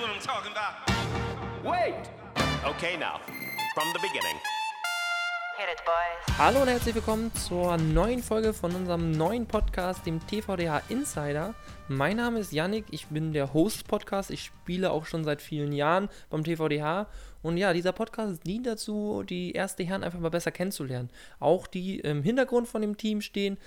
what I'm talking about. Wait! Okay, now, from the beginning. Hit it, boys. Hallo und herzlich willkommen zur neuen Folge von unserem neuen Podcast, dem TVDH Insider. Mein Name ist Yannick, ich bin der Host des Podcasts. Ich spiele auch schon seit vielen Jahren beim TVDH. Und ja, dieser Podcast dient dazu, die erste Herren einfach mal besser kennenzulernen. Auch die im Hintergrund von dem Team stehen,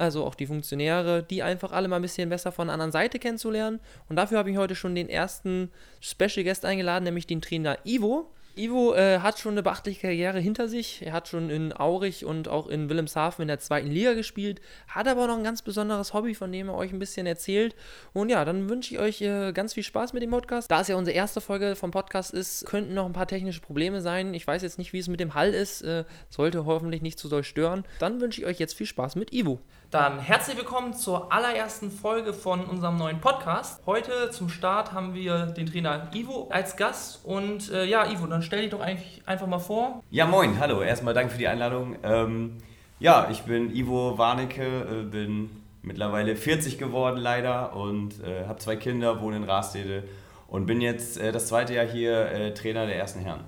also auch die Funktionäre, die einfach alle mal ein bisschen besser von der anderen Seite kennenzulernen. Und dafür habe ich heute schon den ersten Special Guest eingeladen, nämlich den Trainer Ivo. Ivo äh, hat schon eine beachtliche Karriere hinter sich. Er hat schon in Aurich und auch in Wilhelmshaven in der zweiten Liga gespielt, hat aber noch ein ganz besonderes Hobby, von dem er euch ein bisschen erzählt. Und ja, dann wünsche ich euch äh, ganz viel Spaß mit dem Podcast. Da es ja unsere erste Folge vom Podcast ist, könnten noch ein paar technische Probleme sein. Ich weiß jetzt nicht, wie es mit dem Hall ist. Äh, sollte hoffentlich nicht zu doll stören. Dann wünsche ich euch jetzt viel Spaß mit Ivo. Dann herzlich willkommen zur allerersten Folge von unserem neuen Podcast. Heute zum Start haben wir den Trainer Ivo als Gast. Und äh, ja, Ivo, dann stell dich doch einfach mal vor. Ja, moin, hallo. Erstmal danke für die Einladung. Ähm, ja, ich bin Ivo Warnecke, äh, bin mittlerweile 40 geworden leider und äh, habe zwei Kinder, wohne in Rastede und bin jetzt äh, das zweite Jahr hier äh, Trainer der ersten Herren.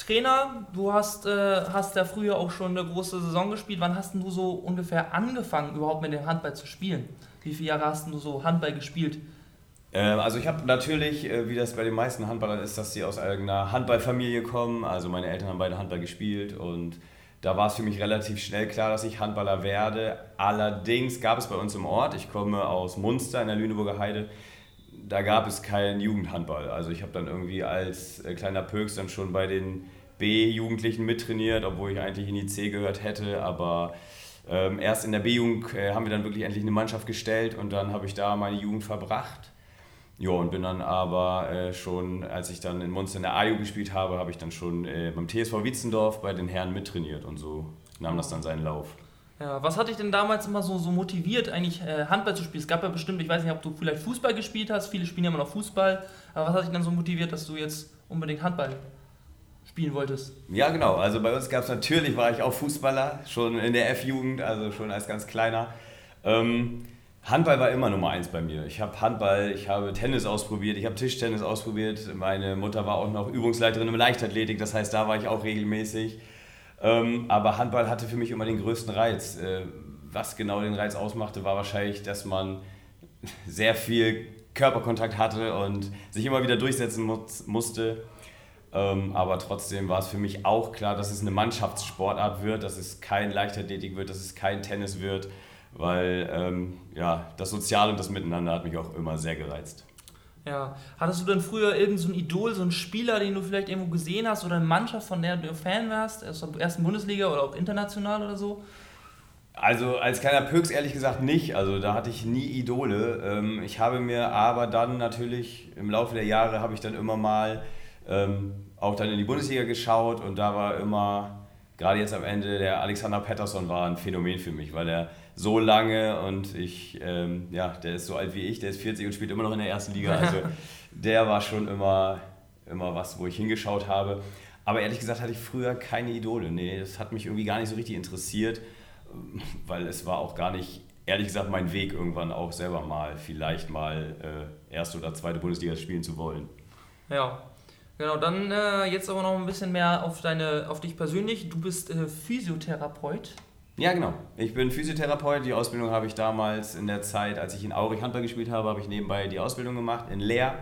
Trainer, du hast, äh, hast ja früher auch schon eine große Saison gespielt. Wann hast denn du so ungefähr angefangen, überhaupt mit dem Handball zu spielen? Wie viele Jahre hast denn du so Handball gespielt? Ähm, also ich habe natürlich, äh, wie das bei den meisten Handballern ist, dass sie aus einer Handballfamilie kommen. Also meine Eltern haben beide Handball gespielt und da war es für mich relativ schnell klar, dass ich Handballer werde. Allerdings gab es bei uns im Ort, ich komme aus Munster in der Lüneburger Heide, da gab es keinen Jugendhandball. Also ich habe dann irgendwie als äh, kleiner Pöks dann schon bei den B-Jugendlichen mittrainiert, obwohl ich eigentlich in die C gehört hätte, aber ähm, erst in der B-Jugend äh, haben wir dann wirklich endlich eine Mannschaft gestellt und dann habe ich da meine Jugend verbracht. Ja, und bin dann aber äh, schon, als ich dann in Munster in der A-Jugend gespielt habe, habe ich dann schon äh, beim TSV Wietzendorf bei den Herren mittrainiert und so nahm das dann seinen Lauf. Ja, was hat dich denn damals immer so, so motiviert, eigentlich äh, Handball zu spielen? Es gab ja bestimmt, ich weiß nicht, ob du vielleicht Fußball gespielt hast, viele spielen ja immer noch Fußball, aber was hat dich dann so motiviert, dass du jetzt unbedingt Handball spielen wolltest? Ja, genau. Also bei uns gab es natürlich, war ich auch Fußballer, schon in der F-Jugend, also schon als ganz kleiner. Ähm, Handball war immer Nummer eins bei mir. Ich habe Handball, ich habe Tennis ausprobiert, ich habe Tischtennis ausprobiert. Meine Mutter war auch noch Übungsleiterin im Leichtathletik, das heißt, da war ich auch regelmäßig. Ähm, aber Handball hatte für mich immer den größten Reiz. Äh, was genau den Reiz ausmachte, war wahrscheinlich, dass man sehr viel Körperkontakt hatte und sich immer wieder durchsetzen muss, musste. Ähm, aber trotzdem war es für mich auch klar, dass es eine Mannschaftssportart wird, dass es kein Leichtathletik wird, dass es kein Tennis wird, weil ähm, ja, das Soziale und das Miteinander hat mich auch immer sehr gereizt. Ja. Hattest du denn früher irgendein so Idol, so einen Spieler, den du vielleicht irgendwo gesehen hast oder eine Mannschaft, von der du Fan warst, aus der ersten Bundesliga oder auch international oder so? Also als kleiner Pöks ehrlich gesagt nicht. Also da hatte ich nie Idole. Ähm, ich habe mir aber dann natürlich im Laufe der Jahre habe ich dann immer mal ähm, auch dann in die Bundesliga geschaut und da war immer, gerade jetzt am Ende, der Alexander Pettersson war ein Phänomen für mich, weil er so lange und ich, ähm, ja, der ist so alt wie ich, der ist 40 und spielt immer noch in der ersten Liga. Also der war schon immer, immer was, wo ich hingeschaut habe. Aber ehrlich gesagt hatte ich früher keine Idole. Nee, das hat mich irgendwie gar nicht so richtig interessiert, weil es war auch gar nicht, ehrlich gesagt, mein Weg irgendwann auch selber mal, vielleicht mal äh, erste oder zweite Bundesliga spielen zu wollen. Ja, Genau, dann äh, jetzt aber noch ein bisschen mehr auf, deine, auf dich persönlich. Du bist äh, Physiotherapeut. Ja, genau. Ich bin Physiotherapeut. Die Ausbildung habe ich damals in der Zeit, als ich in Aurich Handball gespielt habe, habe ich nebenbei die Ausbildung gemacht in Leer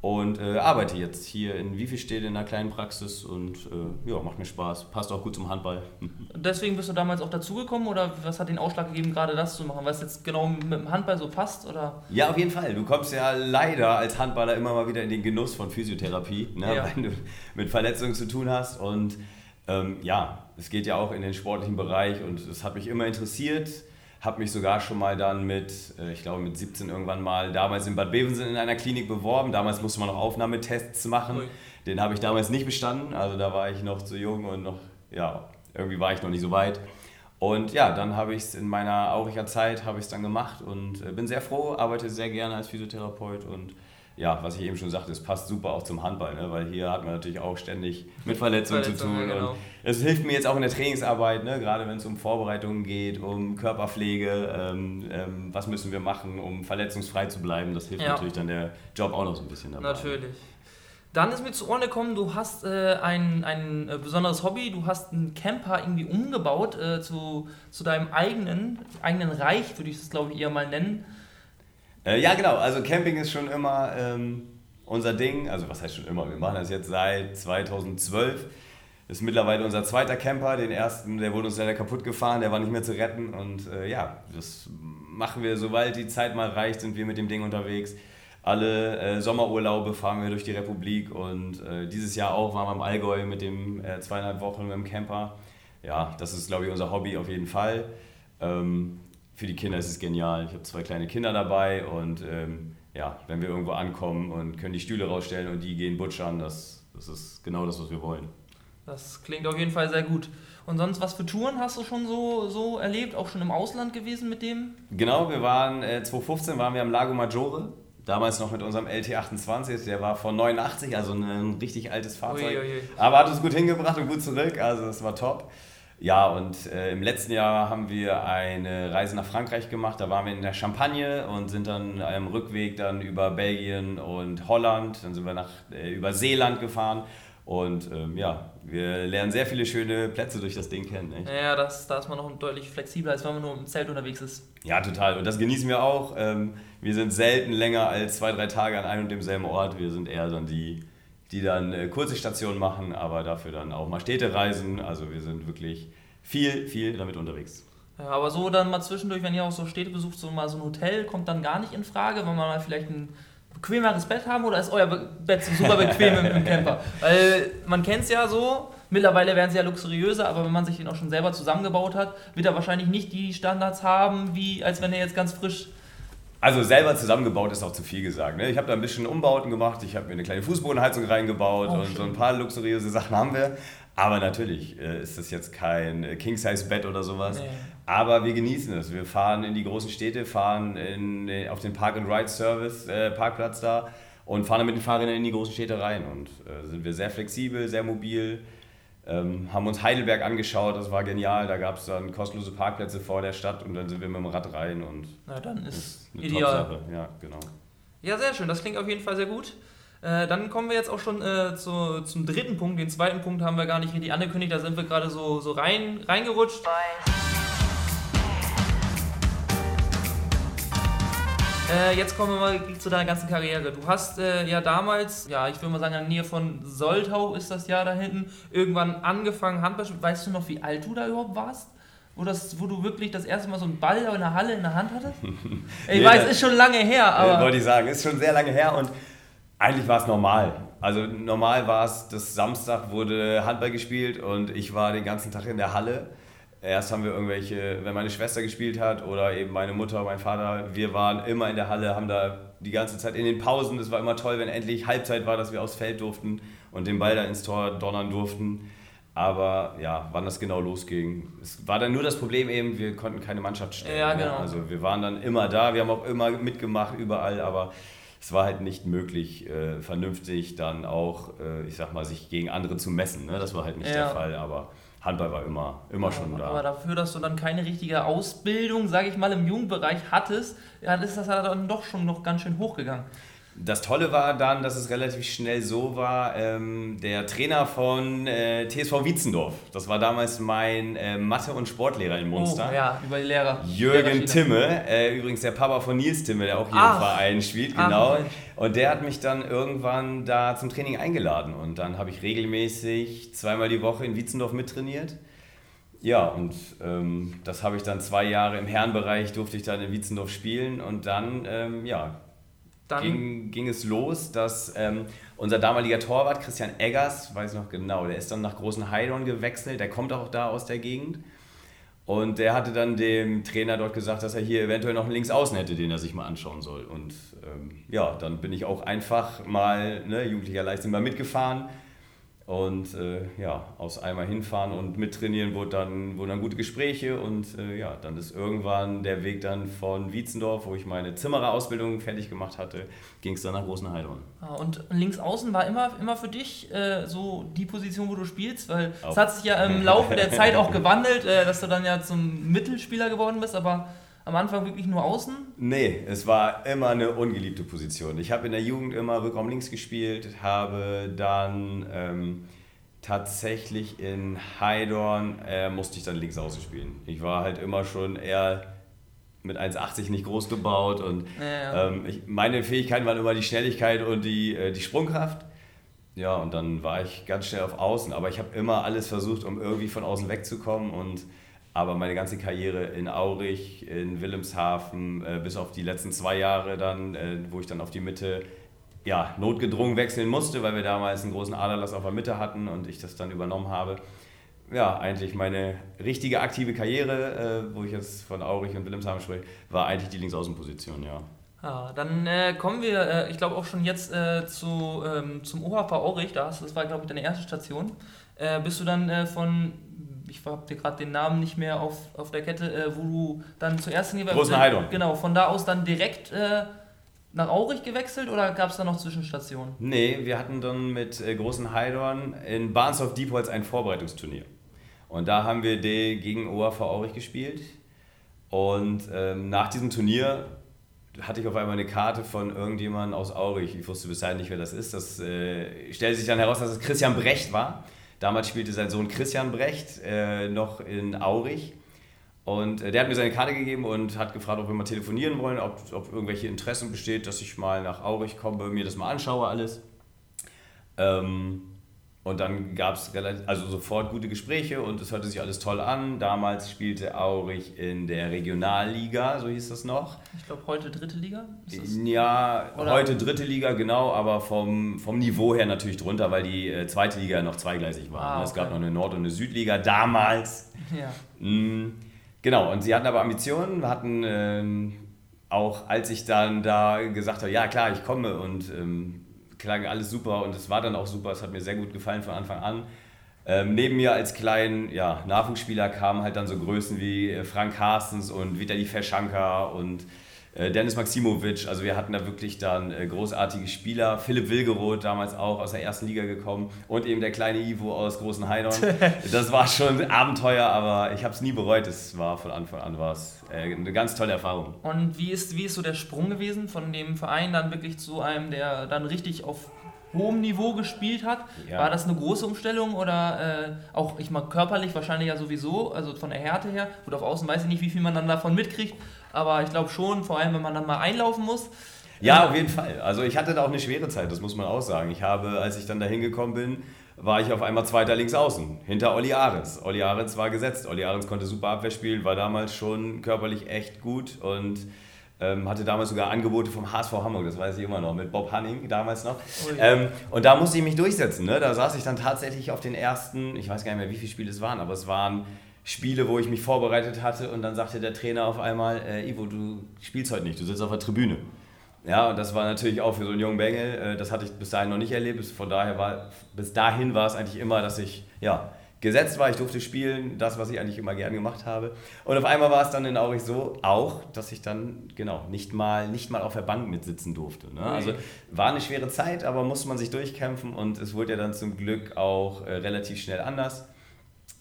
und äh, arbeite jetzt hier in Wievistedt in einer kleinen Praxis und äh, ja, macht mir Spaß. Passt auch gut zum Handball. Deswegen bist du damals auch dazugekommen oder was hat den Ausschlag gegeben, gerade das zu machen? Weil es jetzt genau mit dem Handball so passt? Oder? Ja, auf jeden Fall. Du kommst ja leider als Handballer immer mal wieder in den Genuss von Physiotherapie, ne, Ja. wenn du mit Verletzungen zu tun hast. Und ähm, ja, es geht ja auch in den sportlichen Bereich und es hat mich immer interessiert. Habe mich sogar schon mal dann mit, äh, ich glaube mit 17 irgendwann mal, damals in Bad Bevensen in einer Klinik beworben. Damals musste man noch Aufnahmetests machen. Ui. Den habe ich damals nicht bestanden. Also da war ich noch zu jung und noch, ja, irgendwie war ich noch nicht so weit. Und ja, dann habe ich es in meiner Auricher Zeit habe ich es dann gemacht und äh, bin sehr froh, arbeite sehr gerne als Physiotherapeut und ja, was ich eben schon sagte, es passt super auch zum Handball, ne? weil hier hat man natürlich auch ständig mit Verletzungen zu tun. Genau. Und es hilft mir jetzt auch in der Trainingsarbeit, ne? gerade wenn es um Vorbereitungen geht, um Körperpflege, ähm, ähm, was müssen wir machen, um verletzungsfrei zu bleiben. Das hilft ja. natürlich dann der Job auch noch so ein bisschen dabei. Natürlich. Dann ist mir zu Ohren gekommen, du hast äh, ein, ein äh, besonderes Hobby, du hast einen Camper irgendwie umgebaut äh, zu, zu deinem eigenen, eigenen Reich, würde ich das glaube ich eher mal nennen. Äh, ja, genau. Also Camping ist schon immer ähm, unser Ding. Also was heißt schon immer? Wir machen das jetzt seit 2012. Das ist mittlerweile unser zweiter Camper. Den ersten, der wurde uns leider kaputt gefahren, der war nicht mehr zu retten. Und äh, ja, das machen wir, sobald die Zeit mal reicht, sind wir mit dem Ding unterwegs. Alle äh, Sommerurlaube fahren wir durch die Republik und äh, dieses Jahr auch waren wir im Allgäu mit dem äh, zweieinhalb Wochen mit dem Camper. Ja, das ist, glaube ich, unser Hobby auf jeden Fall. Ähm, für die Kinder ist es genial. Ich habe zwei kleine Kinder dabei und ähm, ja, wenn wir irgendwo ankommen und können die Stühle rausstellen und die gehen butschern, das, das ist genau das, was wir wollen. Das klingt auf jeden Fall sehr gut. Und sonst, was für Touren hast du schon so, so erlebt? Auch schon im Ausland gewesen mit dem? Genau, wir waren äh, 2015 waren wir am Lago Maggiore. Damals noch mit unserem LT28, der war von 89, also ein richtig altes Fahrzeug. Ui, ui, ui. Aber hat uns gut hingebracht und gut zurück, also das war top. Ja, und äh, im letzten Jahr haben wir eine Reise nach Frankreich gemacht. Da waren wir in der Champagne und sind dann am Rückweg dann über Belgien und Holland. Dann sind wir nach, äh, über Seeland gefahren. Und ähm, ja, wir lernen sehr viele schöne Plätze durch das Ding kennen. Nicht? Ja, das, da ist man noch deutlich flexibler, als wenn man nur im Zelt unterwegs ist. Ja, total. Und das genießen wir auch. Ähm, wir sind selten länger als zwei, drei Tage an einem und demselben Ort. Wir sind eher dann die die dann äh, kurze Stationen machen, aber dafür dann auch mal Städte reisen. Also wir sind wirklich viel, viel damit unterwegs. Ja, aber so dann mal zwischendurch, wenn ihr auch so Städte besucht, so mal so ein Hotel, kommt dann gar nicht in Frage, wenn man mal vielleicht ein bequemeres Bett haben oder ist euer Bett super bequem im, im Camper? Weil man kennt es ja so, mittlerweile werden sie ja luxuriöser, aber wenn man sich den auch schon selber zusammengebaut hat, wird er wahrscheinlich nicht die Standards haben, wie als wenn er jetzt ganz frisch also selber zusammengebaut ist auch zu viel gesagt. Ne? Ich habe da ein bisschen Umbauten gemacht, ich habe mir eine kleine Fußbodenheizung reingebaut oh, und schön. so ein paar luxuriöse Sachen haben wir. Aber natürlich äh, ist das jetzt kein äh, King-Size-Bett oder sowas. Nee. Aber wir genießen es. Wir fahren in die großen Städte, fahren in, äh, auf den Park-and-Ride-Service, äh, Parkplatz da und fahren dann mit den Fahrrädern in die großen Städte rein. Und äh, sind wir sehr flexibel, sehr mobil. Ähm, haben uns Heidelberg angeschaut, das war genial. Da gab es dann kostenlose Parkplätze vor der Stadt und dann sind wir mit dem Rad rein und Na, dann ist, ist eine ideal. Ja, genau. Ja, sehr schön. Das klingt auf jeden Fall sehr gut. Äh, dann kommen wir jetzt auch schon äh, zu, zum dritten Punkt. Den zweiten Punkt haben wir gar nicht richtig angekündigt. Da sind wir gerade so, so rein, reingerutscht. Bye. Äh, jetzt kommen wir mal zu deiner ganzen Karriere. Du hast äh, ja damals, ja, ich würde mal sagen, in der Nähe von Soltau ist das Jahr da hinten, irgendwann angefangen Handball. Weißt du noch, wie alt du da überhaupt warst? Wo, das, wo du wirklich das erste Mal so einen Ball in der Halle in der Hand hattest? Ich nee, weiß, ist schon lange her, aber. Wollte ich sagen, ist schon sehr lange her und eigentlich war es normal. Also normal war es, dass Samstag wurde Handball gespielt und ich war den ganzen Tag in der Halle Erst haben wir irgendwelche, wenn meine Schwester gespielt hat oder eben meine Mutter, mein Vater, wir waren immer in der Halle, haben da die ganze Zeit in den Pausen, es war immer toll, wenn endlich Halbzeit war, dass wir aufs Feld durften und den Ball da ins Tor donnern durften. Aber ja, wann das genau losging. Es war dann nur das Problem eben, wir konnten keine Mannschaft stellen. Ja, ne? genau. Also wir waren dann immer da, wir haben auch immer mitgemacht, überall, aber es war halt nicht möglich, äh, vernünftig dann auch, äh, ich sag mal, sich gegen andere zu messen. Ne? Das war halt nicht ja. der Fall, aber Handball war immer, immer schon da. Aber dafür, dass du dann keine richtige Ausbildung, sage ich mal, im Jugendbereich hattest, ja, ist das dann doch schon noch ganz schön hochgegangen. Das Tolle war dann, dass es relativ schnell so war, ähm, der Trainer von äh, TSV Wietzendorf, das war damals mein äh, Mathe- und Sportlehrer in Munster. Oh, ja, über die Lehrer. Jürgen Timme, äh, übrigens der Papa von Nils Timme, der auch hier Ach. im Verein spielt, genau. Ach, und der hat mich dann irgendwann da zum Training eingeladen und dann habe ich regelmäßig zweimal die Woche in Wietzendorf mittrainiert. Ja, und ähm, das habe ich dann zwei Jahre im Herrenbereich, durfte ich dann in Wietzendorf spielen und dann, ähm, ja, dann ging, ging es los, dass ähm, unser damaliger Torwart Christian Eggers, weiß noch genau, der ist dann nach Großen Heidorn gewechselt, der kommt auch da aus der Gegend. Und der hatte dann dem Trainer dort gesagt, dass er hier eventuell noch einen Linksaußen hätte, den er sich mal anschauen soll. Und ähm, ja, dann bin ich auch einfach mal, ne, jugendlicher Leistung, mal mitgefahren. Und äh, ja, aus einmal hinfahren und mittrainieren wurde dann, wurden dann gute Gespräche und äh, ja, dann ist irgendwann der Weg dann von Wietzendorf, wo ich meine Zimmererausbildung fertig gemacht hatte, ging es dann nach Großenheidorn. Ah, und links außen war immer, immer für dich äh, so die Position, wo du spielst, weil es hat sich ja im Laufe der Zeit auch gewandelt, äh, dass du dann ja zum Mittelspieler geworden bist, aber am Anfang wirklich nur außen? Nee, es war immer eine ungeliebte Position. Ich habe in der Jugend immer Rückraum links gespielt, habe dann ähm, tatsächlich in Heidorn äh, musste ich dann links außen spielen. Ich war halt immer schon eher mit 1,80 nicht groß gebaut und Ja, ja. ähm, ich, meine Fähigkeiten waren immer die Schnelligkeit und die, äh, die Sprungkraft. Ja, und dann war ich ganz schnell auf Außen, aber ich habe immer alles versucht, um irgendwie von außen wegzukommen und aber meine ganze Karriere in Aurich, in Wilhelmshaven, äh, bis auf die letzten zwei Jahre dann, äh, wo ich dann auf die Mitte ja, notgedrungen wechseln musste, weil wir damals einen großen Aderlass auf der Mitte hatten und ich das dann übernommen habe. Ja, eigentlich meine richtige aktive Karriere, äh, wo ich jetzt von Aurich und Wilhelmshaven spreche, war eigentlich die Linksaußenposition, ja. Ja, dann äh, kommen wir, äh, ich glaube auch schon jetzt äh, zu, ähm, zum OHV Aurich, da das war glaube ich deine erste Station. Bist du dann von, ich habe dir gerade den Namen nicht mehr auf, auf der Kette, äh, wo du dann zuerst in die Großenheidorn. Genau, von da aus dann direkt äh, nach Aurich gewechselt oder gab es da noch Zwischenstationen? Nee, wir hatten dann mit äh, Großen Heidorn in Barnsdorf Diepholz ein Vorbereitungsturnier. Und da haben wir gegen OAV Aurich gespielt. Und ähm, nach diesem Turnier hatte ich auf einmal eine Karte von irgendjemandem aus Aurich. Ich wusste bis dahin nicht, wer das ist. Das äh, stellte sich dann heraus, dass es Christian Brecht war. Damals spielte sein Sohn Christian Brecht äh, noch in Aurich. Und äh, der hat mir seine Karte gegeben und hat gefragt, ob wir mal telefonieren wollen, ob, ob irgendwelche Interessen besteht, dass ich mal nach Aurich komme, mir das mal anschaue, alles. Ähm, und dann gab es also sofort gute Gespräche und es hörte sich alles toll an. Damals spielte Aurich in der Regionalliga, so hieß das noch. Ich glaube heute dritte Liga? Ja, Oder- heute dritte Liga, genau, aber vom, vom Niveau her natürlich drunter, weil die äh, zweite Liga noch zweigleisig war. Ah, ne? Es gab okay. noch eine Nord- und eine Südliga damals. Ja. Mm, Genau, und sie hatten aber Ambitionen, hatten ähm, auch, als ich dann da gesagt habe, ja klar, ich komme und ähm, klang alles super und es war dann auch super, es hat mir sehr gut gefallen von Anfang an. Ähm, neben mir als kleinen ja, Nachwuchsspieler kamen halt dann so Größen wie äh, Frank Carstens und Vitali Feschanka und Dennis Maximovic. Also wir hatten da wirklich dann äh, großartige Spieler. Philipp Wilgeroth damals auch aus der ersten Liga gekommen und eben der kleine Ivo aus Großen Heidorn. Das war schon ein Abenteuer, aber ich habe es nie bereut. Es war von Anfang an war's, äh, eine ganz tolle Erfahrung. Und wie ist, wie ist so der Sprung gewesen von dem Verein dann wirklich zu einem, der dann richtig auf hohem Niveau gespielt hat? Ja. War das eine große Umstellung oder äh, auch, ich mal körperlich wahrscheinlich ja sowieso, also von der Härte her? Gut, auf Außen weiß ich nicht, wie viel man dann davon mitkriegt, aber ich glaube schon, vor allem wenn man dann mal einlaufen muss. Ja, auf jeden Fall. Also ich hatte da auch eine schwere Zeit, das muss man auch sagen. Ich habe, als ich dann da hingekommen bin, war ich auf einmal Zweiter links außen, hinter Olli Ahrens. Olli Ahrens war gesetzt. Olli Ahrens konnte super Abwehr spielen, war damals schon körperlich echt gut und ähm, hatte damals sogar Angebote vom HSV Hamburg, das weiß ich immer noch, mit Bob Hanning damals noch. Oh ja. Ähm, und da musste ich mich durchsetzen. Ne? Da saß ich dann tatsächlich auf den ersten, ich weiß gar nicht mehr, wie viele Spiele es waren, aber es waren Spiele, wo ich mich vorbereitet hatte und dann sagte der Trainer auf einmal, äh, Ivo, du spielst heute nicht, du sitzt auf der Tribüne. Ja, und das war natürlich auch für so einen jungen Bengel, äh, das hatte ich bis dahin noch nicht erlebt. Bis- Von daher war, bis dahin war es eigentlich immer, dass ich, ja, gesetzt war, ich durfte spielen, das, was ich eigentlich immer gern gemacht habe. Und auf einmal war es dann in Aurich so auch, dass ich dann, genau, nicht mal, nicht mal auf der Bank mitsitzen durfte. Ne? Also war eine schwere Zeit, aber musste man sich durchkämpfen und es wurde ja dann zum Glück auch äh, relativ schnell anders,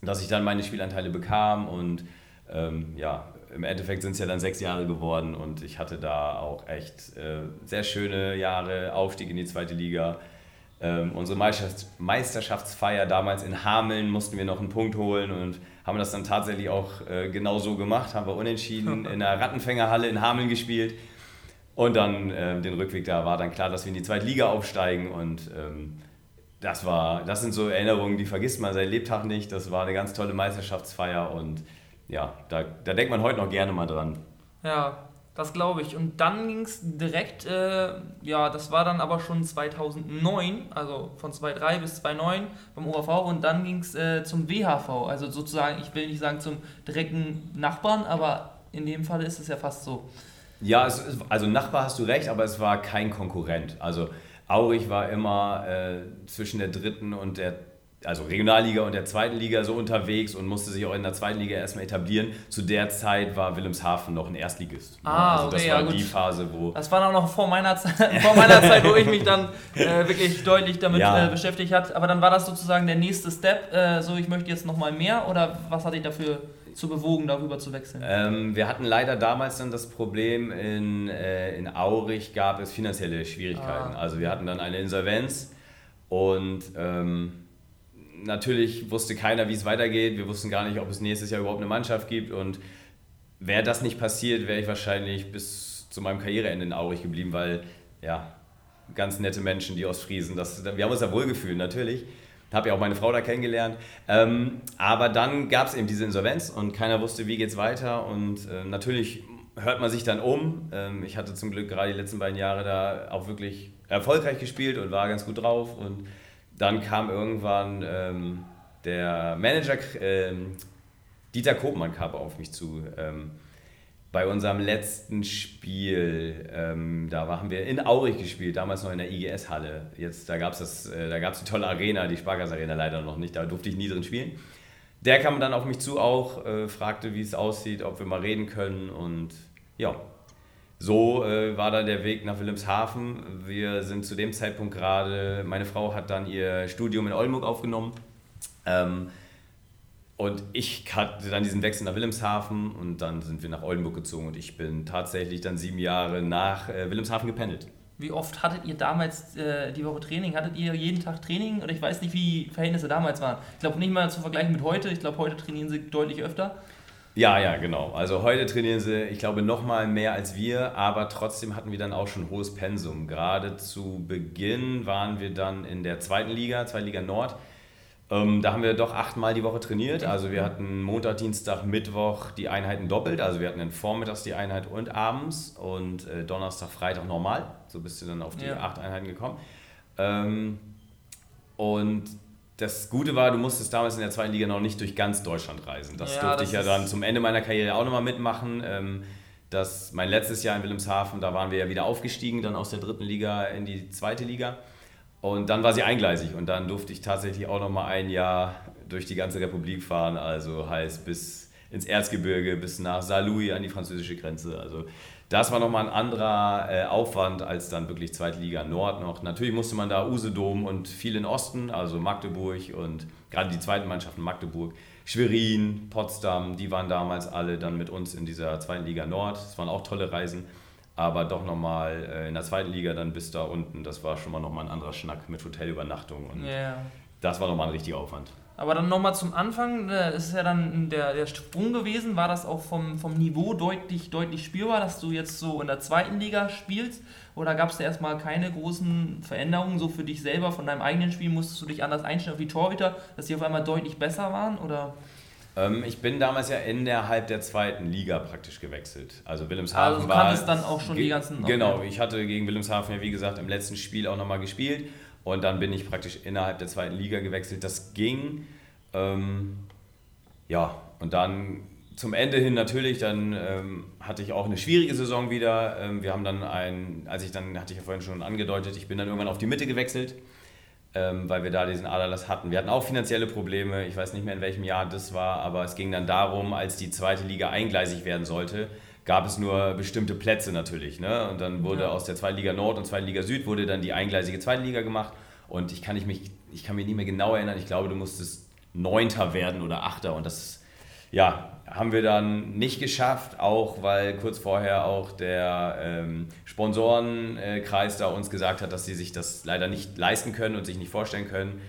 dass ich dann meine Spielanteile bekam und ähm, ja, im Endeffekt sind es ja dann sechs Jahre geworden und ich hatte da auch echt äh, sehr schöne Jahre, Aufstieg in die zweite Liga. Ähm, unsere Meisterschafts- Meisterschaftsfeier damals in Hameln mussten wir noch einen Punkt holen und haben das dann tatsächlich auch äh, genau so gemacht, haben wir unentschieden in der Rattenfängerhalle in Hameln gespielt. Und dann äh, den Rückweg da war dann klar, dass wir in die zweite Liga aufsteigen und ähm, das war, das sind so Erinnerungen, die vergisst man sein Lebtag nicht. Das war eine ganz tolle Meisterschaftsfeier und ja, da, da denkt man heute noch gerne mal dran. Ja, das glaube ich. Und dann ging es direkt, äh, ja, das war dann aber schon 2009, also von 2003 bis 2009 beim OHV und dann ging es äh, zum WHV, also sozusagen, ich will nicht sagen zum direkten Nachbarn, aber in dem Fall ist es ja fast so. Ja, es, also Nachbar hast du recht, aber es war kein Konkurrent. Also Aurich war immer äh, zwischen der dritten und der also Regionalliga und der zweiten Liga so unterwegs und musste sich auch in der zweiten Liga erstmal etablieren. Zu der Zeit war Wilhelmshaven noch ein Erstligist. Ah, also das okay, war ja, gut. die Phase, wo Das war auch noch vor meiner, Zeit, vor meiner Zeit, wo ich mich dann äh, wirklich deutlich damit Ja. äh, beschäftigt hat. Aber dann war das sozusagen der nächste Step. Äh, so, ich möchte jetzt nochmal mehr oder was hat dich dafür zu bewogen, darüber zu wechseln? Ähm, wir hatten leider damals dann das Problem, in, äh, in Aurich gab es finanzielle Schwierigkeiten. Ah. Also wir hatten dann eine Insolvenz und ähm, natürlich wusste keiner, wie es weitergeht. Wir wussten gar nicht, ob es nächstes Jahr überhaupt eine Mannschaft gibt und wäre das nicht passiert, wäre ich wahrscheinlich bis zu meinem Karriereende in Aurich geblieben, weil ja, ganz nette Menschen, die Ostfriesen, das, wir haben uns da wohlgefühlt natürlich. Habe ja auch meine Frau da kennengelernt. Ähm, aber dann gab es eben diese Insolvenz und keiner wusste, wie geht es weiter. Und äh, natürlich hört man sich dann um. Ähm, ich hatte zum Glück gerade die letzten beiden Jahre da auch wirklich erfolgreich gespielt und war ganz gut drauf. Und dann kam irgendwann ähm, der Manager ähm, Dieter Kopmann auf mich zu. Bei unserem letzten Spiel, ähm, da haben wir in Aurich gespielt, damals noch in der IGS-Halle. Jetzt, da gab es äh, die tolle Arena, die Sparkasse-Arena leider noch nicht, da durfte ich nie drin spielen. Der kam dann auf mich zu auch, äh, fragte, wie es aussieht, ob wir mal reden können und ja, so äh, war dann der Weg nach Wilhelmshaven. Wir sind zu dem Zeitpunkt gerade, meine Frau hat dann ihr Studium in Oldenburg aufgenommen. Ähm, und ich hatte dann diesen Wechsel nach Wilhelmshaven und dann sind wir nach Oldenburg gezogen und ich bin tatsächlich dann sieben Jahre nach äh, Wilhelmshaven gependelt. Wie oft hattet ihr damals äh, die Woche Training? Hattet ihr jeden Tag Training? Oder ich weiß nicht, wie die Verhältnisse damals waren. Ich glaube nicht mal zu vergleichen mit heute. Ich glaube, heute trainieren sie deutlich öfter. Ja, ja, genau. Also heute trainieren sie, ich glaube, noch mal mehr als wir, aber trotzdem hatten wir dann auch schon hohes Pensum. Gerade zu Beginn waren wir dann in der zweiten Liga, zweite Liga Nord. Ähm, da haben wir doch achtmal die Woche trainiert. Also wir hatten Montag, Dienstag, Mittwoch die Einheiten doppelt. Also wir hatten dann vormittags die Einheit und abends und äh, Donnerstag, Freitag normal. So bist du dann auf die Ja. acht Einheiten gekommen. Ähm, und das Gute war, du musstest damals in der zweiten Liga noch nicht durch ganz Deutschland reisen. Das Ja, durfte das ich ja dann zum Ende meiner Karriere auch nochmal mitmachen. Ähm, das, mein letztes Jahr in Wilhelmshaven, da waren wir ja wieder aufgestiegen, dann aus der dritten Liga in die zweite Liga. Und dann war sie eingleisig und dann durfte ich tatsächlich auch nochmal ein Jahr durch die ganze Republik fahren. Also heißt bis ins Erzgebirge, bis nach Saarlouis an die französische Grenze. Also das war nochmal ein anderer äh, Aufwand als dann wirklich zweite Liga Nord noch. Natürlich musste man da Usedom und viel in Osten, also Magdeburg und gerade die zweiten Mannschaften Magdeburg, Schwerin, Potsdam, die waren damals alle dann mit uns in dieser zweiten Liga Nord. Das waren auch tolle Reisen. Aber doch nochmal äh, in der zweiten Liga dann bis da unten, das war schon mal nochmal ein anderer Schnack mit Hotelübernachtung. Und Ja. das war nochmal ein richtiger Aufwand. Aber dann nochmal zum Anfang, äh, es ist ja dann der, der Sprung gewesen, war das auch vom, vom Niveau deutlich, deutlich spürbar, dass du jetzt so in der zweiten Liga spielst? Oder gab es da erstmal keine großen Veränderungen so für dich selber, von deinem eigenen Spiel? Musstest du dich anders einstellen auf die Torhüter, dass die auf einmal deutlich besser waren? Oder? Ähm, ich bin damals ja innerhalb der zweiten Liga praktisch gewechselt. Also Wilhelmshaven Also du war... kanntest dann auch schon die ganzen- Genau, ich hatte gegen Wilhelmshaven ja wie gesagt im letzten Spiel auch nochmal gespielt. Und dann bin ich praktisch innerhalb der zweiten Liga gewechselt. Das ging. Ähm, ja, und dann zum Ende hin natürlich, dann ähm, hatte ich auch eine schwierige Saison wieder. Ähm, wir haben dann ein, als ich dann, hatte ich ja vorhin schon angedeutet, ich bin dann irgendwann auf die Mitte gewechselt, ähm, weil wir da diesen Aderlass hatten. Wir hatten auch finanzielle Probleme, ich weiß nicht mehr in welchem Jahr das war, aber es ging dann darum, als die zweite Liga eingleisig werden sollte, gab es nur bestimmte Plätze natürlich. Ne? Und dann wurde Ja. aus der zweiten Liga Nord und zweiten Liga Süd wurde dann die eingleisige zweite Liga gemacht. Und ich kann, ich mich, ich kann mich nicht mehr genau erinnern, ich glaube, du musstest Neunter werden oder Achter. Und das ja, haben wir dann nicht geschafft, auch weil kurz vorher auch der ähm, Sponsorenkreis da uns gesagt hat, dass sie sich das leider nicht leisten können und sich nicht vorstellen können.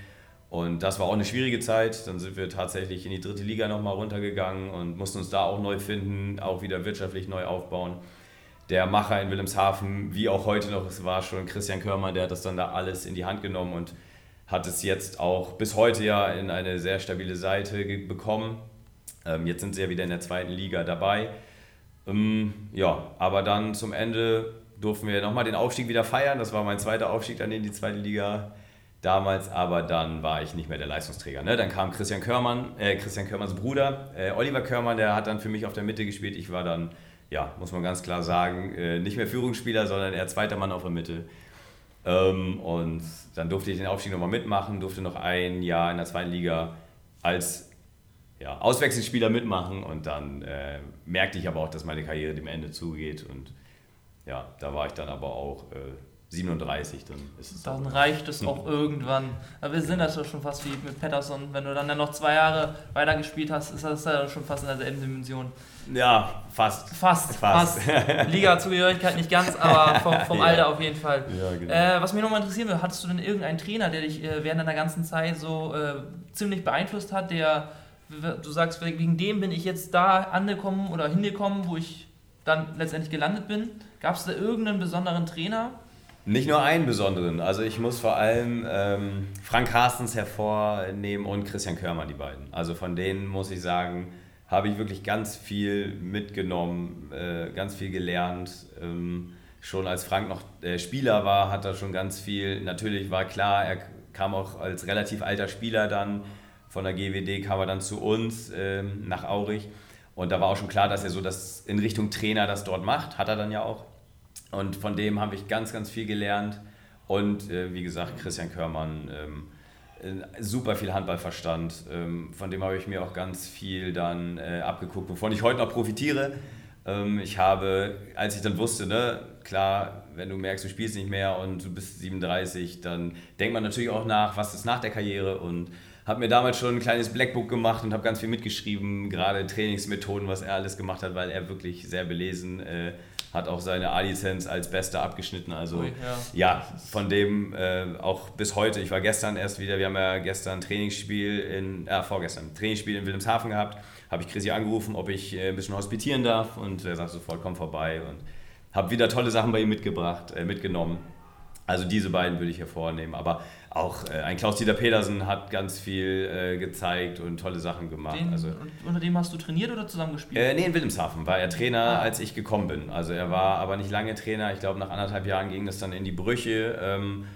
Und das war auch eine schwierige Zeit. Dann sind wir tatsächlich in die dritte Liga nochmal runtergegangen und mussten uns da auch neu finden, auch wieder wirtschaftlich neu aufbauen. Der Macher in Wilhelmshaven, wie auch heute noch, es war schon Christian Körmer, der hat das dann da alles in die Hand genommen und hat es jetzt auch bis heute ja in eine sehr stabile Seite bekommen. Ähm, jetzt sind sie ja wieder in der zweiten Liga dabei. Ähm, ja, aber dann zum Ende durften wir nochmal den Aufstieg wieder feiern. Das war mein zweiter Aufstieg dann in die zweite Liga damals, aber dann war ich nicht mehr der Leistungsträger. Ne? Dann kam Christian Körmann, äh, Christian Körmanns Bruder, äh, Oliver Körmann, der hat dann für mich auf der Mitte gespielt. Ich war dann, ja, muss man ganz klar sagen, äh, nicht mehr Führungsspieler, sondern eher zweiter Mann auf der Mitte. Ähm, und dann durfte ich den Aufstieg nochmal mitmachen, durfte noch ein Jahr in der zweiten Liga als ja, Auswechselspieler mitmachen und dann äh, merkte ich aber auch, dass meine Karriere dem Ende zugeht und ja, da war ich dann aber auch äh, 37, dann ist es Dann reicht es auch irgendwann. Aber wir sind das ja schon fast wie mit Patterson. Wenn du dann, dann noch zwei Jahre weitergespielt hast, ist das ja schon fast in derselben Dimension. Ja, fast. Fast, fast. fast. Liga-Zugehörigkeit nicht ganz, aber vom, vom ja. Alter auf jeden Fall. Ja, genau. äh, was mich nochmal interessieren würde, hattest du denn irgendeinen Trainer, der dich äh, während deiner ganzen Zeit so äh, ziemlich beeinflusst hat, der, du sagst, wegen dem bin ich jetzt da angekommen oder hingekommen, wo ich dann letztendlich gelandet bin? Gab es da irgendeinen besonderen Trainer? Nicht nur einen besonderen. Also ich muss vor allem ähm, Frank Carstens hervornehmen und Christian Körmer, die beiden. Also von denen muss ich sagen, habe ich wirklich ganz viel mitgenommen, äh, ganz viel gelernt. Ähm, schon als Frank noch äh, Spieler war, hat er schon ganz viel. Natürlich war klar, er kam auch als relativ alter Spieler dann von der GWD, kam er dann zu uns ähm, nach Aurich. Und da war auch schon klar, dass er so das in Richtung Trainer das dort macht. Hat er dann ja auch. Und von dem habe ich ganz, ganz viel gelernt. Und äh, wie gesagt, Christian Körmann, ähm, äh, super viel Handballverstand. Ähm, von dem habe ich mir auch ganz viel dann äh, abgeguckt, wovon ich heute noch profitiere. Ähm, ich habe, als ich dann wusste, ne, klar, wenn du merkst, du spielst nicht mehr und du bist 37, dann denkt man natürlich auch nach, was ist nach der Karriere und habe mir damals schon ein kleines Blackbook gemacht und habe ganz viel mitgeschrieben, gerade Trainingsmethoden, was er alles gemacht hat, weil er wirklich sehr belesen äh, hat auch seine A-Lizenz als Bester abgeschnitten. Also ja. ja. von dem äh, auch bis heute. Ich war gestern erst wieder, wir haben ja gestern Trainingsspiel in, äh, vorgestern, Trainingsspiel in Wilhelmshaven gehabt. Habe ich Chrissy angerufen, ob ich äh, ein bisschen hospitieren darf und er sagt sofort, komm vorbei und habe wieder tolle Sachen bei ihm mitgebracht, äh, mitgenommen. Also diese beiden würde ich hervornehmen. Aber auch äh, ein Klaus-Dieter Pedersen hat ganz viel äh, gezeigt und tolle Sachen gemacht. Den, also, unter dem hast du trainiert oder zusammen gespielt? Äh, nee, in Wilhelmshaven war er Trainer, ah. als ich gekommen bin. Also er war aber nicht lange Trainer. Ich glaube, nach anderthalb Jahren ging das dann in die Brüche. Ähm,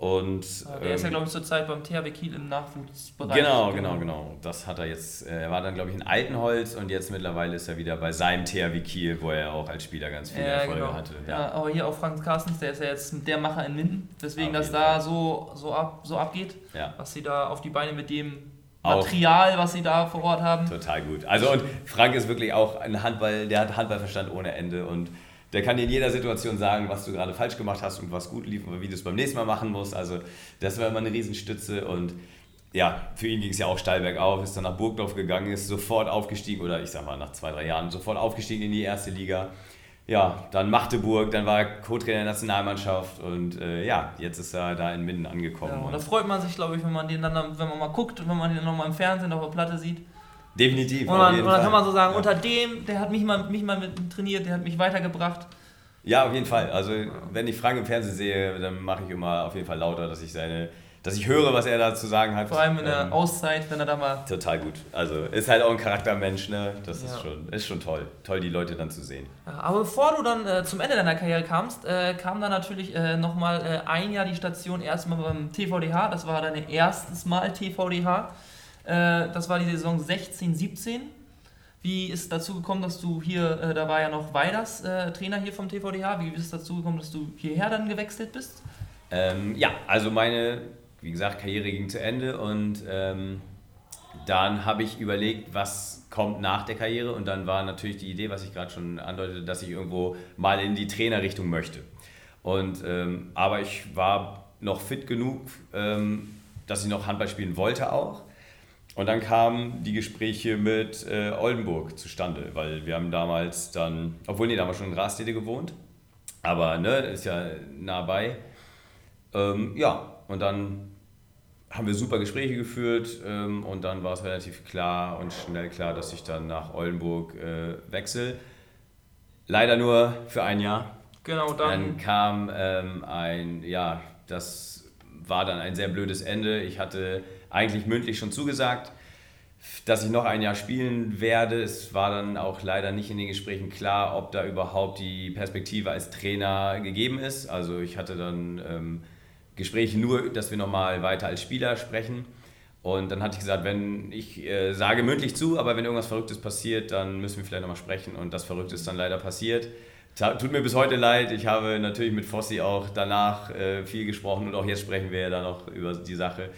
und, der ähm, ist ja, ähm, glaube ich, zurzeit beim THW Kiel im Nachwuchsbereich. Genau, genau, genau. Das hat er jetzt, äh, er war dann, glaube ich, in Altenholz und jetzt mittlerweile ist er wieder bei seinem THW Kiel, wo er auch als Spieler ganz viele ja, Erfolge genau. hatte. Ja. ja. aber hier auch Frank Carstens, der ist ja jetzt der Macher in Minden, deswegen, dass da so, so, ab, so abgeht, ja. was sie da auf die Beine mit dem Material, was sie da vor Ort haben. Total gut. Also und Frank ist wirklich auch ein Handball, der hat Handballverstand ohne Ende und der kann dir in jeder Situation sagen, was du gerade falsch gemacht hast und was gut lief und wie du es beim nächsten Mal machen musst. Also das war immer eine Riesenstütze und ja, für ihn ging es ja auch steil bergauf, ist dann nach Burgdorf gegangen, ist sofort aufgestiegen oder ich sag mal nach zwei, drei Jahren sofort aufgestiegen in die erste Liga. Ja, dann Magdeburg, dann war er Co-Trainer der Nationalmannschaft und äh, ja, jetzt ist er da in Minden angekommen. Ja, und da freut man sich, glaube ich, wenn man den dann, wenn man mal guckt und wenn man den nochmal im Fernsehen auf der Platte sieht. Definitiv. Und dann, und dann kann man so sagen, ja. unter dem, der hat mich mal, mich mal mit trainiert, der hat mich weitergebracht. Ja, auf jeden Fall. Also wenn ich Frank im Fernsehen sehe, dann mache ich immer auf jeden Fall lauter, dass ich seine, dass ich höre, was er da zu sagen hat. Vor allem in der ähm, Auszeit, wenn er da mal. Total gut. Also ist halt auch ein Charaktermensch, ne? Das ja. ist schon, ist schon toll. Toll, die Leute dann zu sehen. aber bevor du dann äh, zum Ende deiner Karriere kamst, äh, kam dann natürlich äh, nochmal äh, ein Jahr die Station erstmal beim TVDH. Das war dein erstes Mal TVDH. Äh, das war die Saison 16, 17. Wie ist dazu gekommen, dass du hier, äh, da war ja noch Weiders äh, Trainer hier vom TVDH, wie ist es dazu gekommen, dass du hierher dann gewechselt bist? Ähm, ja, also meine, wie gesagt, Karriere ging zu Ende und ähm, dann habe ich überlegt, was kommt nach der Karriere und dann war natürlich die Idee, was ich gerade schon andeutete, dass ich irgendwo mal in die Trainerrichtung möchte. Und, ähm, aber ich war noch fit genug, ähm, dass ich noch Handball spielen wollte auch. Und dann kamen die Gespräche mit äh, Oldenburg zustande, weil wir haben damals dann, obwohl nee, da haben wir schon in Rastede gewohnt, aber ne, ist ja nah bei. Ähm, ja, und dann haben wir super Gespräche geführt ähm, und dann war es relativ klar und schnell klar, dass ich dann nach Oldenburg äh, wechsle. Leider nur für ein Jahr. Genau, dann. Dann kam ähm, ein, ja, das war dann ein sehr blödes Ende. Ich hatte eigentlich mündlich schon zugesagt, dass ich noch ein Jahr spielen werde. Es war dann auch leider nicht in den Gesprächen klar, ob da überhaupt die Perspektive als Trainer gegeben ist. Also ich hatte dann ähm, Gespräche nur, dass wir nochmal weiter als Spieler sprechen. Und dann hatte ich gesagt, wenn ich äh, sage mündlich zu, aber wenn irgendwas Verrücktes passiert, dann müssen wir vielleicht nochmal sprechen. Und das Verrückte ist dann leider passiert. Tut mir bis heute leid. Ich habe natürlich mit Fossi auch danach äh, viel gesprochen und auch jetzt sprechen wir ja dann noch über die Sache.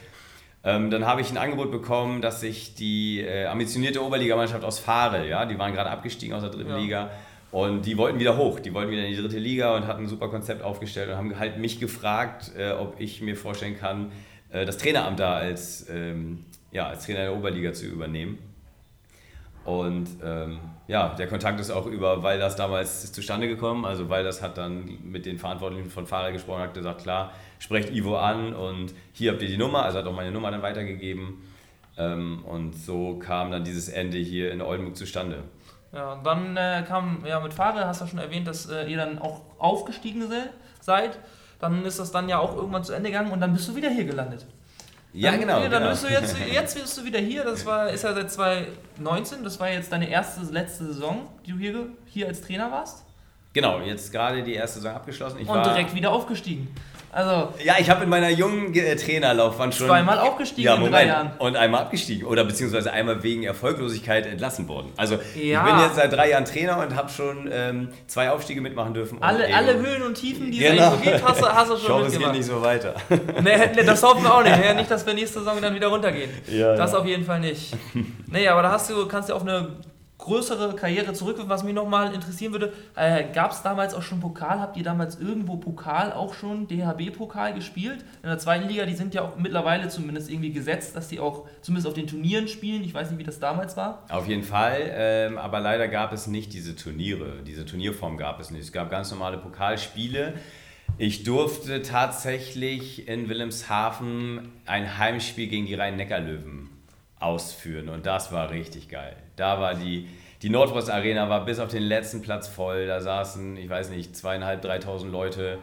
Ähm, dann habe ich ein Angebot bekommen, dass sich die äh, ambitionierte Oberligamannschaft aus Fahre, ja, die waren gerade abgestiegen aus der dritten ja. Liga und die wollten wieder hoch, die wollten wieder in die dritte Liga und hatten ein super Konzept aufgestellt und haben halt mich gefragt, äh, ob ich mir vorstellen kann, äh, das Traineramt da als, ähm, ja, als Trainer der Oberliga zu übernehmen. Und ähm, ja, der Kontakt ist auch über, weil das damals zustande gekommen, also weil das hat dann mit den Verantwortlichen von Fahrer gesprochen, hat gesagt, klar, sprecht Ivo an und hier habt ihr die Nummer, also hat auch meine Nummer dann weitergegeben. Ähm, und so kam dann dieses Ende hier in Oldenburg zustande. Ja, dann äh, kam, ja, mit Fahrer hast du schon erwähnt, dass äh, ihr dann auch aufgestiegen seid. Dann ist das dann ja auch irgendwann zu Ende gegangen und dann bist du wieder hier gelandet. Ja, dann, genau. dann genau. bist du jetzt, jetzt bist du wieder hier. Das war, ist ja seit 2019. Das war jetzt deine erste, letzte Saison, die du hier, hier als Trainer warst. Genau, jetzt gerade die erste Saison abgeschlossen. Ich und direkt wieder aufgestiegen. Also ja, ich habe in meiner jungen äh, Trainerlaufbahn schon. Zweimal aufgestiegen ja, in drei Jahren. Und einmal abgestiegen. Oder beziehungsweise einmal wegen Erfolglosigkeit entlassen worden. Also ja. ich bin jetzt seit drei Jahren Trainer und habe schon ähm, zwei Aufstiege mitmachen dürfen. Alle, alle Höhen und Tiefen, die genau. es so gibt, hast, hast du schon ich hoffe, es geht nicht so weiter. nee, das hoffen wir auch nicht. Ja, nicht, dass wir nächste Saison dann wieder runtergehen. Ja, das auf jeden Fall nicht. Nee, aber da hast du, kannst du auf eine größere Karriere zurückwirft. Was mich nochmal interessieren würde, äh, gab es damals auch schon Pokal? Habt ihr damals irgendwo Pokal auch schon, DHB-Pokal gespielt? In der zweiten Liga, die sind ja auch mittlerweile zumindest irgendwie gesetzt, dass die auch zumindest auf den Turnieren spielen. Ich weiß nicht, wie das damals war. Auf jeden Fall, ähm, aber leider gab es nicht diese Turniere. Diese Turnierform gab es nicht. Es gab ganz normale Pokalspiele. Ich durfte tatsächlich in Wilhelmshaven ein Heimspiel gegen die Rhein-Neckar-Löwen ausführen und das war richtig geil. Da war die, die Nordwest Arena war bis auf den letzten Platz voll. Da saßen, ich weiß nicht, zweieinhalb, dreitausend Leute.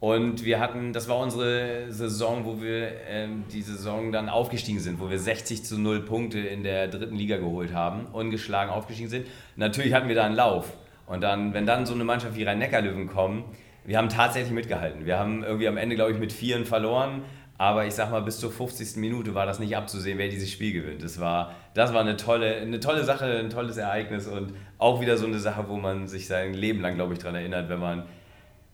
Und wir hatten, das war unsere Saison, wo wir ähm, die Saison dann aufgestiegen sind, wo wir 60 zu 0 Punkte in der dritten Liga geholt haben, ungeschlagen aufgestiegen sind. Natürlich hatten wir da einen Lauf. Und dann, wenn dann so eine Mannschaft wie Rhein-Neckar-Löwen kommen, wir haben tatsächlich mitgehalten. Wir haben irgendwie am Ende, glaube ich, mit Vieren verloren, aber ich sag mal, bis zur 50. Minute war das nicht abzusehen, wer dieses Spiel gewinnt. Das war, das war eine, tolle, eine tolle Sache, ein tolles Ereignis und auch wieder so eine Sache, wo man sich sein Leben lang, glaube ich, daran erinnert, wenn man,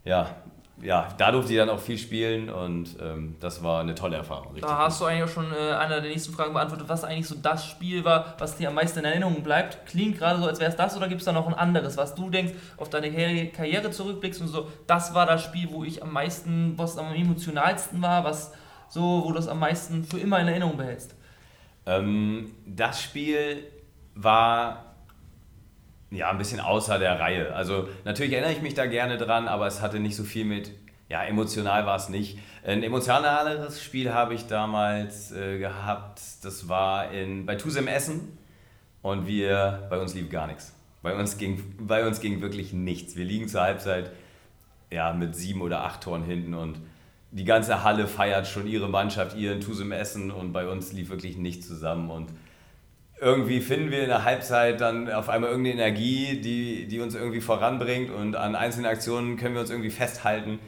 ja, ja, da durfte ich dann auch viel spielen und ähm, das war eine tolle Erfahrung. Da hast du eigentlich auch schon äh, eine der nächsten Fragen beantwortet, was eigentlich so das Spiel war, was dir am meisten in Erinnerung bleibt. Klingt gerade so, als wäre es das oder gibt es da noch ein anderes, was du denkst, auf deine Karriere zurückblickst und so, das war das Spiel, wo ich am meisten, was am emotionalsten war, was so, wo du das am meisten für immer in Erinnerung behältst? Ähm, das Spiel war ja ein bisschen außer der Reihe. Also natürlich erinnere ich mich da gerne dran, aber es hatte nicht so viel mit, ja, emotional war es nicht. Ein emotionaleres Spiel habe ich damals äh, gehabt, das war in, bei Tusem Essen und wir, bei uns lief gar nichts. Bei uns, ging, bei uns ging wirklich nichts. Wir liegen zur Halbzeit ja, mit sieben oder acht Toren hinten und die ganze Halle feiert schon ihre Mannschaft, ihren Tusem Essen und bei uns lief wirklich nichts zusammen und irgendwie finden wir in der Halbzeit dann auf einmal irgendeine Energie, die, die uns irgendwie voranbringt und an einzelnen Aktionen können wir uns irgendwie festhalten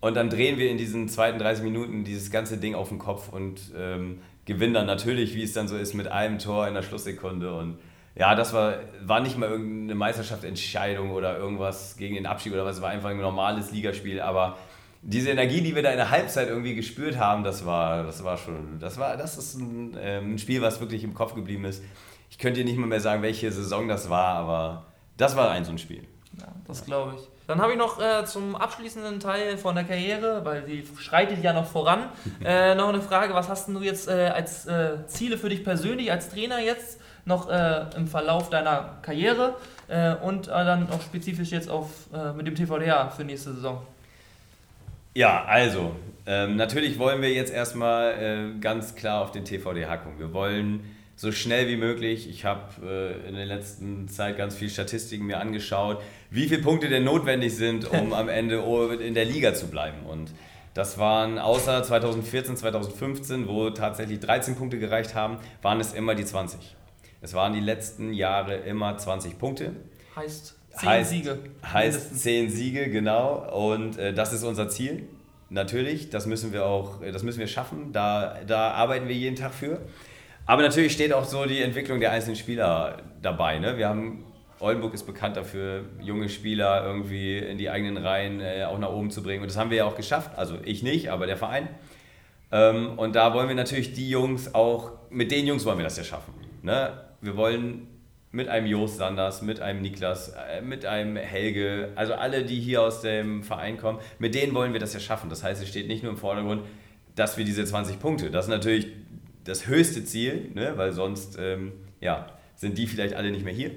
und dann drehen wir in diesen zweiten 30 Minuten dieses ganze Ding auf den Kopf und ähm, gewinnen dann natürlich, wie es dann so ist, mit einem Tor in der Schlusssekunde und ja, das war, war nicht mal irgendeine Meisterschaftsentscheidung oder irgendwas gegen den Abstieg oder was, es war einfach ein normales Ligaspiel, aber diese Energie, die wir da in der Halbzeit irgendwie gespürt haben, das war, das war schon, das war, das ist ein, ähm, ein Spiel, was wirklich im Kopf geblieben ist. Ich könnte dir nicht mal mehr sagen, welche Saison das war, aber das war ein so ein Spiel. Ja, das glaube ich. Dann habe ich noch äh, zum abschließenden Teil von der Karriere, weil die schreitet ja noch voran, äh, noch eine Frage. Was hast du jetzt äh, als äh, Ziele für dich persönlich als Trainer jetzt noch äh, im Verlauf deiner Karriere äh, und dann auch spezifisch jetzt auf, mit dem TVDA für nächste Saison? Ja, also, ähm, natürlich wollen wir jetzt erstmal äh, ganz klar auf den TVDH gucken. Wir wollen so schnell wie möglich, ich habe äh, in der letzten Zeit ganz viele Statistiken mir angeschaut, wie viele Punkte denn notwendig sind, um am Ende in der Liga zu bleiben. Und das waren außer 2014, 2015, wo tatsächlich 13 Punkte gereicht haben, waren es immer die 20. Es waren die letzten Jahre immer 20 Punkte. Heißt Zehn heißt, Siege. Heißt zehn Siege, genau. Und äh, das ist unser Ziel. Natürlich, das müssen wir auch, das müssen wir schaffen. Da, da arbeiten wir jeden Tag für. Aber natürlich steht auch so die Entwicklung der einzelnen Spieler dabei. Ne? Wir haben Oldenburg ist bekannt dafür, junge Spieler irgendwie in die eigenen Reihen äh, auch nach oben zu bringen. Und das haben wir ja auch geschafft. Also ich nicht, aber der Verein. Ähm, und da wollen wir natürlich die Jungs auch, mit den Jungs wollen wir das ja schaffen. Ne? Wir wollen mit einem Jost Sanders, mit einem Niklas, äh, mit einem Helge, also alle, die hier aus dem Verein kommen, mit denen wollen wir das ja schaffen. Das heißt, es steht nicht nur im Vordergrund, dass wir diese 20 Punkte, das ist natürlich das höchste Ziel, ne? weil sonst ähm, ja, sind die vielleicht alle nicht mehr hier.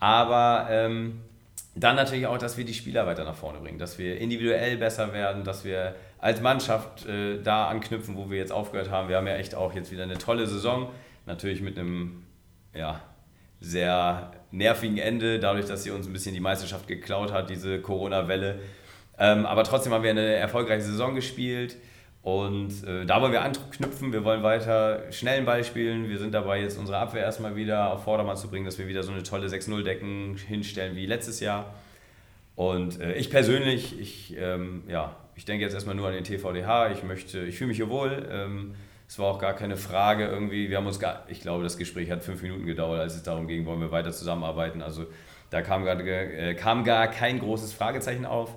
Aber ähm, dann natürlich auch, dass wir die Spieler weiter nach vorne bringen, dass wir individuell besser werden, dass wir als Mannschaft äh, da anknüpfen, wo wir jetzt aufgehört haben. Wir haben ja echt auch jetzt wieder eine tolle Saison, natürlich mit einem ja, sehr nervigen Ende, dadurch, dass sie uns ein bisschen die Meisterschaft geklaut hat, diese Corona-Welle. Ähm, aber trotzdem haben wir eine erfolgreiche Saison gespielt. Und äh, da wollen wir anknüpfen, wir wollen weiter schnellen Ball spielen. Wir sind dabei, jetzt unsere Abwehr erstmal wieder auf Vordermann zu bringen, dass wir wieder so eine tolle 6-0-Decken hinstellen wie letztes Jahr. Und äh, ich persönlich, ich, ähm, ja, ich denke jetzt erstmal nur an den TVDH. Ich ich fühle mich hier wohl. Ähm, es war auch gar keine Frage irgendwie. Wir haben uns gar, ich glaube, das Gespräch hat fünf Minuten gedauert, als es darum ging, wollen wir weiter zusammenarbeiten. Also da kam, gar, äh, kam gar kein großes Fragezeichen auf.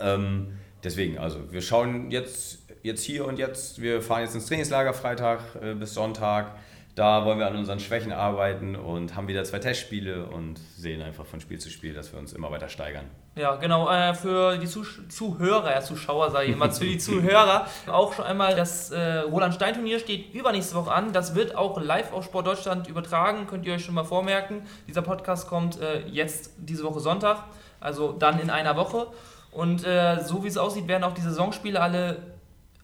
Ähm, deswegen, also wir schauen jetzt jetzt hier und jetzt, wir fahren jetzt ins Trainingslager Freitag äh, bis Sonntag. Da wollen wir an unseren Schwächen arbeiten und haben wieder zwei Testspiele und sehen einfach von Spiel zu Spiel, dass wir uns immer weiter steigern. Ja, genau. Äh, für die Zuh Zuhörer, ja, Zuschauer sage ich immer, für die Zuhörer auch schon einmal das äh, Roland Stein Turnier steht übernächste Woche an. Das wird auch live auf Sport Deutschland übertragen, könnt ihr euch schon mal vormerken. Dieser Podcast kommt äh, jetzt diese Woche Sonntag, also dann in einer Woche. Und äh, so wie es aussieht, werden auch die Saisonspiele alle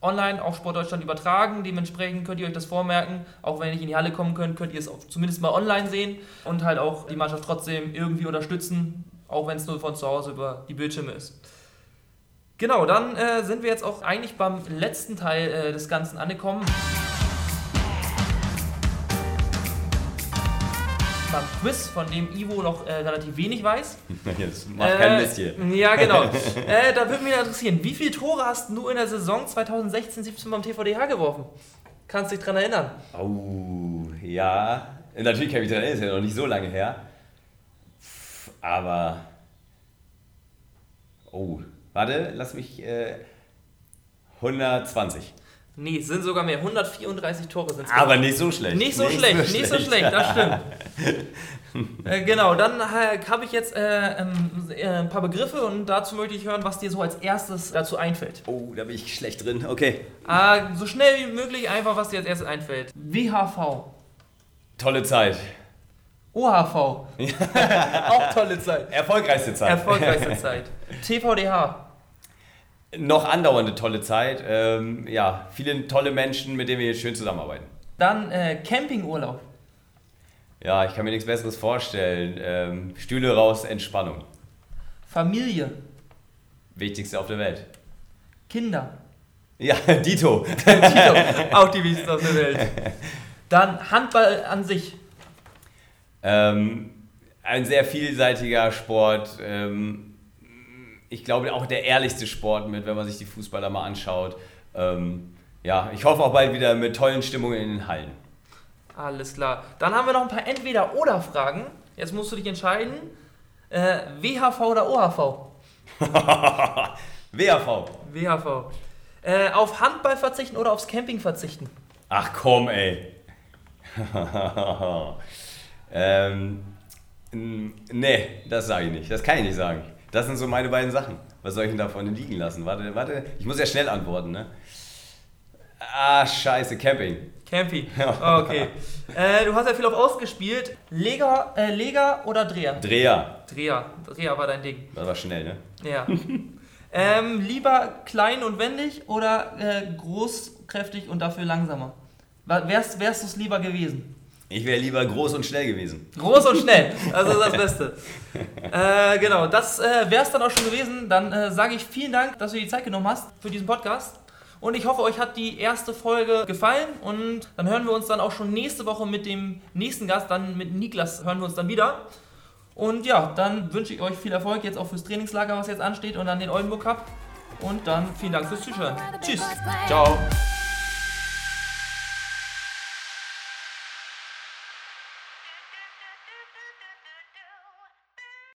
online auf Sport Deutschland übertragen. Dementsprechend könnt ihr euch das vormerken. Auch wenn ihr nicht in die Halle kommen könnt, könnt ihr es zumindest mal online sehen und halt auch die Mannschaft trotzdem irgendwie unterstützen, auch wenn es nur von zu Hause über die Bildschirme ist. Genau, dann äh, sind wir jetzt auch eigentlich beim letzten Teil äh, des Ganzen angekommen. beim Quiz, von dem Ivo noch äh, relativ wenig weiß. Jetzt macht kein Mist hier. Ja, genau. äh, da würde mich interessieren, wie viele Tore hast du in der Saison 2016-17 beim TVDH geworfen? Kannst du dich dran erinnern? Oh, ja. Natürlich kann ich mich daran erinnern, ist ja noch nicht so lange her. Aber. Oh, warte, lass mich. Äh, 120. Nee, es sind sogar mehr. 134 Tore sind es. Aber nicht so schlecht. Nicht so nicht schlecht, so nicht so schlecht, das stimmt. äh, genau, dann äh, habe ich jetzt äh, ähm, äh, ein paar Begriffe und dazu möchte ich hören, was dir so als erstes dazu einfällt. Oh, da bin ich schlecht drin. Okay. Äh, so schnell wie möglich einfach, was dir als erstes einfällt. WHV. Tolle Zeit. OHV. Auch tolle Zeit. Erfolgreichste Zeit. Erfolgreichste Zeit. TVDH noch andauernde tolle Zeit. Ähm, ja, viele tolle Menschen, mit denen wir jetzt schön zusammenarbeiten. Dann äh, Campingurlaub. Ja, ich kann mir nichts Besseres vorstellen. Ähm, Stühle raus, Entspannung. Familie. Wichtigste auf der Welt. Kinder. Ja, Dito. Dito, auch die wichtigste auf der Welt. Dann Handball an sich. Ähm, ein sehr vielseitiger Sport. Ähm, ich glaube, auch der ehrlichste Sport mit, wenn man sich die Fußballer mal anschaut. Ähm, ja, ich hoffe auch bald wieder mit tollen Stimmungen in den Hallen. Alles klar. Dann haben wir noch ein paar Entweder-Oder-Fragen. Jetzt musst du dich entscheiden. Äh, WHV oder OHV? WHV. WHV. Äh, auf Handball verzichten oder aufs Camping verzichten? Ach komm, ey. ähm, nee, das sage ich nicht. Das kann ich nicht sagen. Das sind so meine beiden Sachen. Was soll ich denn davon liegen lassen? Warte, warte. Ich muss ja schnell antworten, ne? Ah, scheiße, Camping. Camping. Oh, okay. äh, du hast ja viel auf ausgespielt. Lega, äh, Lega oder Dreher? Dreher. Dreher. Dreher war dein Ding. Das war schnell, ne? Ja. ähm, lieber klein und wendig oder äh, groß, kräftig und dafür langsamer? Wärst, wärst du es lieber gewesen? Ich wäre lieber groß und schnell gewesen. Groß und schnell, also das Beste. äh, genau, das äh, wäre es dann auch schon gewesen. Dann äh, sage ich vielen Dank, dass du dir die Zeit genommen hast für diesen Podcast. Und ich hoffe, euch hat die erste Folge gefallen. Und dann hören wir uns dann auch schon nächste Woche mit dem nächsten Gast, dann mit Niklas, hören wir uns dann wieder. Und ja, dann wünsche ich euch viel Erfolg jetzt auch fürs Trainingslager, was jetzt ansteht und dann den Oldenburg Cup. Und dann vielen Dank fürs Zuschauen. Tschüss. Ciao.